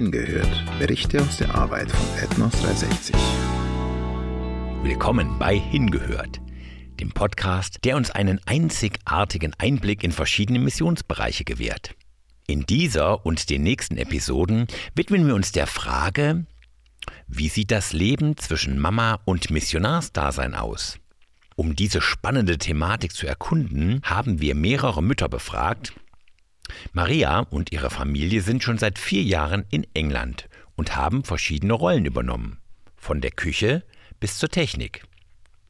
Hingehört. Berichte aus der Arbeit von Ethnos 360. Willkommen bei Hingehört, dem Podcast, der uns einen einzigartigen Einblick in verschiedene Missionsbereiche gewährt. In dieser und den nächsten Episoden widmen wir uns der Frage, wie sieht das Leben zwischen Mama und Missionarsdasein aus? Um diese spannende Thematik zu erkunden, haben wir mehrere Mütter befragt. Maria und ihre Familie sind schon seit vier Jahren in England und haben verschiedene Rollen übernommen. Von der Küche bis zur Technik.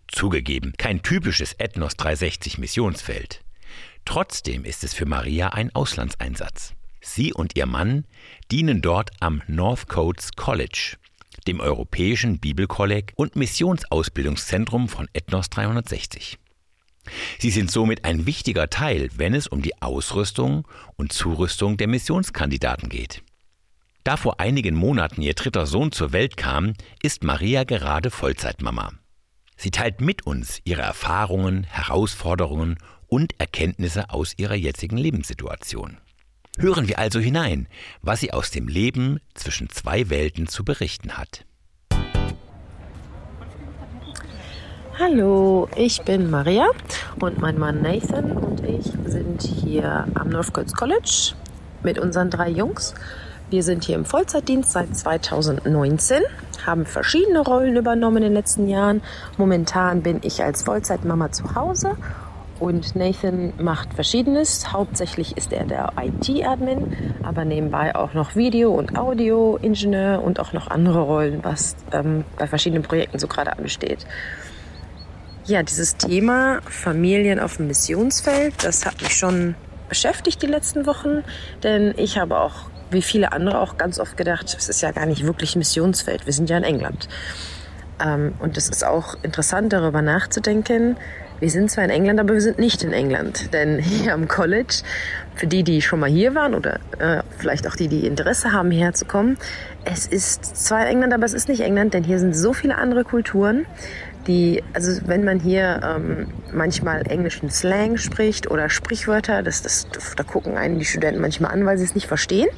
Zugegeben, kein typisches Ethnos 360 Missionsfeld. Trotzdem ist es für Maria ein Auslandseinsatz. Sie und ihr Mann dienen dort am North Coast College, dem Europäischen Bibelkolleg und Missionsausbildungszentrum von Ethnos 360. Sie sind somit ein wichtiger Teil, wenn es um die Ausrüstung und Zurüstung der Missionskandidaten geht. Da vor einigen Monaten ihr dritter Sohn zur Welt kam, ist Maria gerade Vollzeitmama. Sie teilt mit uns ihre Erfahrungen, Herausforderungen und Erkenntnisse aus ihrer jetzigen Lebenssituation. Hören wir also hinein, was sie aus dem Leben zwischen zwei Welten zu berichten hat. Hallo, ich bin Maria und mein Mann Nathan und ich sind hier am Northcotes College mit unseren drei Jungs. Wir sind hier im Vollzeitdienst seit 2019, haben verschiedene Rollen übernommen in den letzten Jahren. Momentan bin ich als Vollzeitmama zu Hause und Nathan macht Verschiedenes. Hauptsächlich ist er der IT-Admin, aber nebenbei auch noch Video- und Audio-Ingenieur und auch noch andere Rollen, was ähm, bei verschiedenen Projekten so gerade ansteht. Ja, dieses Thema Familien auf dem Missionsfeld, das hat mich schon beschäftigt die letzten Wochen, denn ich habe auch, wie viele andere, auch ganz oft gedacht, es ist ja gar nicht wirklich Missionsfeld, wir sind ja in England. Ähm, und es ist auch interessant, darüber nachzudenken, wir sind zwar in England, aber wir sind nicht in England. Denn hier am College, für die, die schon mal hier waren oder äh, vielleicht auch die, die Interesse haben, hierher zu kommen, es ist zwar England, aber es ist nicht England, denn hier sind so viele andere Kulturen, die, also wenn man hier ähm, manchmal englischen Slang spricht oder Sprichwörter, das, das, da gucken einen die Studenten manchmal an, weil sie es nicht verstehen.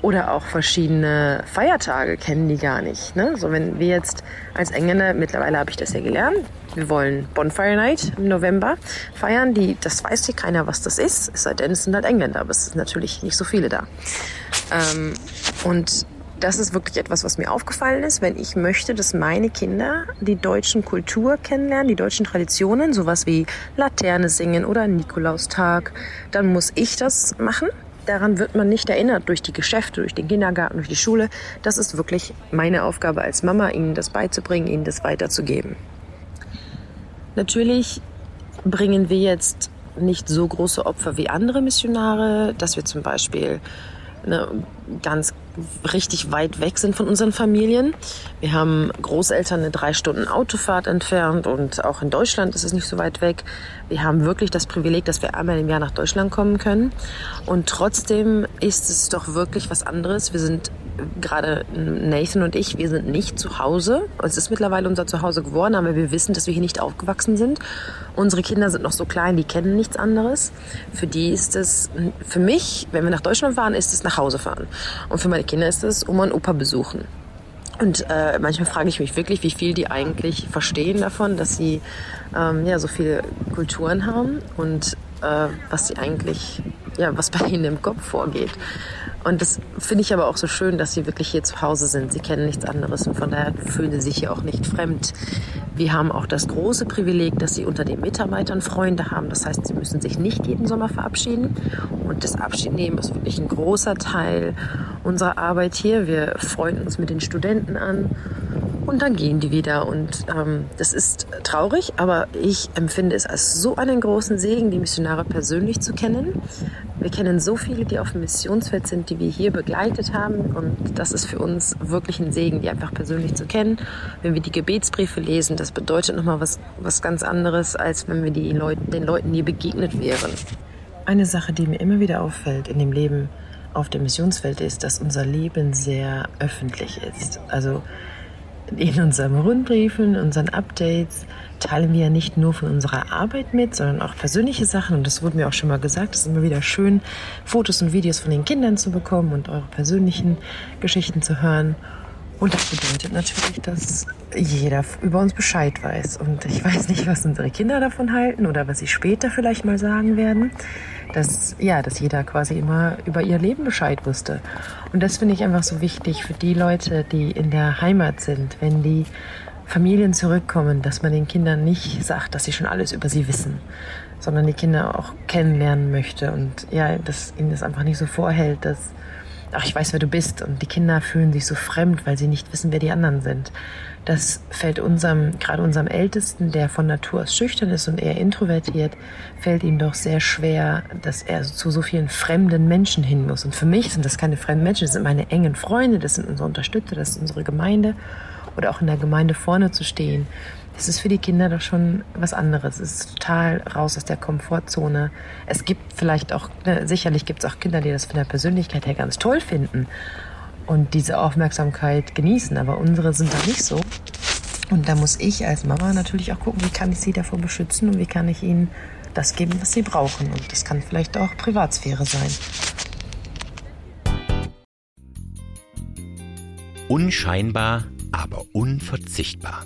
Oder auch verschiedene Feiertage kennen die gar nicht. Ne? So wenn wir jetzt als Engländer, mittlerweile habe ich das ja gelernt, wir wollen Bonfire Night im November feiern. Die, das weiß hier keiner, was das ist. Es sei denn, es sind halt Engländer, aber es sind natürlich nicht so viele da. Ähm, und das ist wirklich etwas, was mir aufgefallen ist, wenn ich möchte, dass meine Kinder die deutschen Kultur kennenlernen, die deutschen Traditionen, sowas wie Laterne singen oder Nikolaustag, dann muss ich das machen daran wird man nicht erinnert durch die Geschäfte, durch den Kindergarten, durch die Schule. Das ist wirklich meine Aufgabe als Mama, ihnen das beizubringen, ihnen das weiterzugeben. Natürlich bringen wir jetzt nicht so große Opfer wie andere Missionare, dass wir zum Beispiel ne, ganz richtig weit weg sind von unseren Familien. Wir haben Großeltern eine drei Stunden Autofahrt entfernt und auch in Deutschland ist es nicht so weit weg. Wir haben wirklich das Privileg, dass wir einmal im Jahr nach Deutschland kommen können. Und trotzdem ist es doch wirklich was anderes. Wir sind gerade Nathan und ich, wir sind nicht zu Hause. Es ist mittlerweile unser Zuhause geworden, aber wir wissen, dass wir hier nicht aufgewachsen sind. Unsere Kinder sind noch so klein, die kennen nichts anderes. Für die ist es, für mich, wenn wir nach Deutschland fahren, ist es nach Hause fahren. Und für meine Kinder ist es Oma und Opa besuchen. Und äh, manchmal frage ich mich wirklich, wie viel die eigentlich verstehen davon, dass sie ähm, ja so viele Kulturen haben und äh, was sie eigentlich, ja, was bei ihnen im Kopf vorgeht. Und das finde ich aber auch so schön, dass sie wirklich hier zu Hause sind. Sie kennen nichts anderes und von daher fühlen sie sich hier auch nicht fremd. Wir haben auch das große Privileg, dass sie unter den Mitarbeitern Freunde haben. Das heißt, sie müssen sich nicht jeden Sommer verabschieden. Und das Abschiednehmen ist wirklich ein großer Teil unserer Arbeit hier. Wir freuen uns mit den Studenten an und dann gehen die wieder. Und ähm, das ist traurig, aber ich empfinde es als so einen großen Segen, die Missionare persönlich zu kennen. Wir kennen so viele, die auf dem Missionsfeld sind, die wir hier begleitet haben. Und das ist für uns wirklich ein Segen, die einfach persönlich zu kennen. Wenn wir die Gebetsbriefe lesen, das bedeutet nochmal was, was ganz anderes, als wenn wir die Leute, den Leuten nie begegnet wären. Eine Sache, die mir immer wieder auffällt in dem Leben auf dem Missionsfeld ist, dass unser Leben sehr öffentlich ist. Also In unseren Rundbriefen, in unseren Updates teilen wir ja nicht nur von unserer Arbeit mit, sondern auch persönliche Sachen. Und das wurde mir auch schon mal gesagt. Es ist immer wieder schön, Fotos und Videos von den Kindern zu bekommen und eure persönlichen Geschichten zu hören. Und das bedeutet natürlich, dass jeder über uns Bescheid weiß. Und ich weiß nicht, was unsere Kinder davon halten oder was sie später vielleicht mal sagen werden. Dass, ja, dass jeder quasi immer über ihr Leben Bescheid wusste. Und das finde ich einfach so wichtig für die Leute, die in der Heimat sind, wenn die Familien zurückkommen, dass man den Kindern nicht sagt, dass sie schon alles über sie wissen, sondern die Kinder auch kennenlernen möchte und ja, dass ihnen das einfach nicht so vorhält, dass ach, ich weiß, wer du bist. Und die Kinder fühlen sich so fremd, weil sie nicht wissen, wer die anderen sind. Das fällt unserem, gerade unserem Ältesten, der von Natur aus schüchtern ist und eher introvertiert, fällt ihm doch sehr schwer, dass er zu so vielen fremden Menschen hin muss. Und für mich sind das keine fremden Menschen, das sind meine engen Freunde, das sind unsere Unterstützer, das ist unsere Gemeinde. Oder auch in der Gemeinde vorne zu stehen es ist für die Kinder doch schon was anderes. Es ist total raus aus der Komfortzone. Es gibt vielleicht auch, ne, sicherlich gibt es auch Kinder, die das von der Persönlichkeit her ganz toll finden und diese Aufmerksamkeit genießen, aber unsere sind da nicht so. Und da muss ich als Mama natürlich auch gucken, wie kann ich sie davor beschützen und wie kann ich ihnen das geben, was sie brauchen. Und das kann vielleicht auch Privatsphäre sein. Unscheinbar, aber unverzichtbar.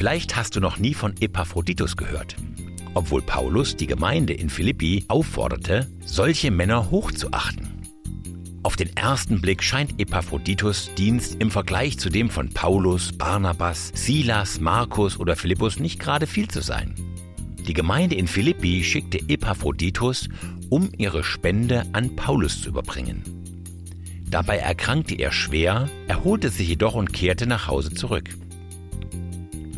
Vielleicht hast du noch nie von Epaphroditus gehört. Obwohl Paulus die Gemeinde in Philippi aufforderte, solche Männer hochzuachten. Auf den ersten Blick scheint Epaphroditus Dienst im Vergleich zu dem von Paulus, Barnabas, Silas, Markus oder Philippus nicht gerade viel zu sein. Die Gemeinde in Philippi schickte Epaphroditus, um ihre Spende an Paulus zu überbringen. Dabei erkrankte er schwer, erholte sich jedoch und kehrte nach Hause zurück.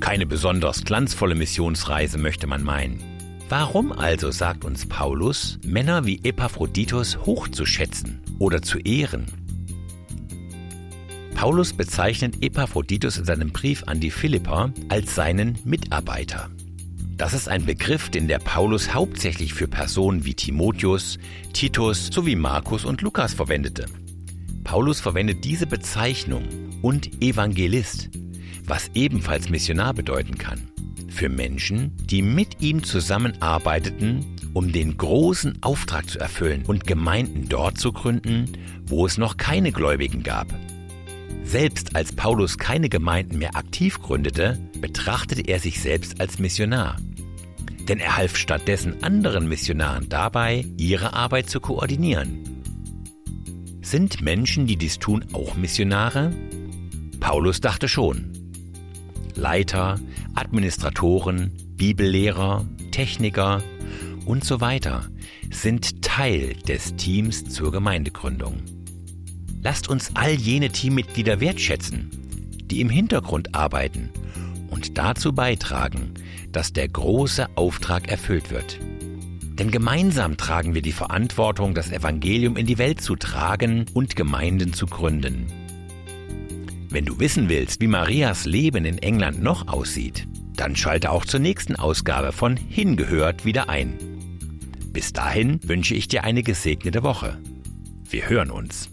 Keine besonders glanzvolle Missionsreise möchte man meinen. Warum also, sagt uns Paulus, Männer wie Epaphroditus hochzuschätzen oder zu ehren? Paulus bezeichnet Epaphroditus in seinem Brief an die Philipper als seinen Mitarbeiter. Das ist ein Begriff, den der Paulus hauptsächlich für Personen wie Timotheus, Titus sowie Markus und Lukas verwendete. Paulus verwendet diese Bezeichnung und Evangelist was ebenfalls Missionar bedeuten kann. Für Menschen, die mit ihm zusammenarbeiteten, um den großen Auftrag zu erfüllen und Gemeinden dort zu gründen, wo es noch keine Gläubigen gab. Selbst als Paulus keine Gemeinden mehr aktiv gründete, betrachtete er sich selbst als Missionar. Denn er half stattdessen anderen Missionaren dabei, ihre Arbeit zu koordinieren. Sind Menschen, die dies tun, auch Missionare? Paulus dachte schon. Leiter, Administratoren, Bibellehrer, Techniker und so weiter sind Teil des Teams zur Gemeindegründung. Lasst uns all jene Teammitglieder wertschätzen, die im Hintergrund arbeiten und dazu beitragen, dass der große Auftrag erfüllt wird. Denn gemeinsam tragen wir die Verantwortung, das Evangelium in die Welt zu tragen und Gemeinden zu gründen. Wenn du wissen willst, wie Marias Leben in England noch aussieht, dann schalte auch zur nächsten Ausgabe von Hingehört wieder ein. Bis dahin wünsche ich dir eine gesegnete Woche. Wir hören uns.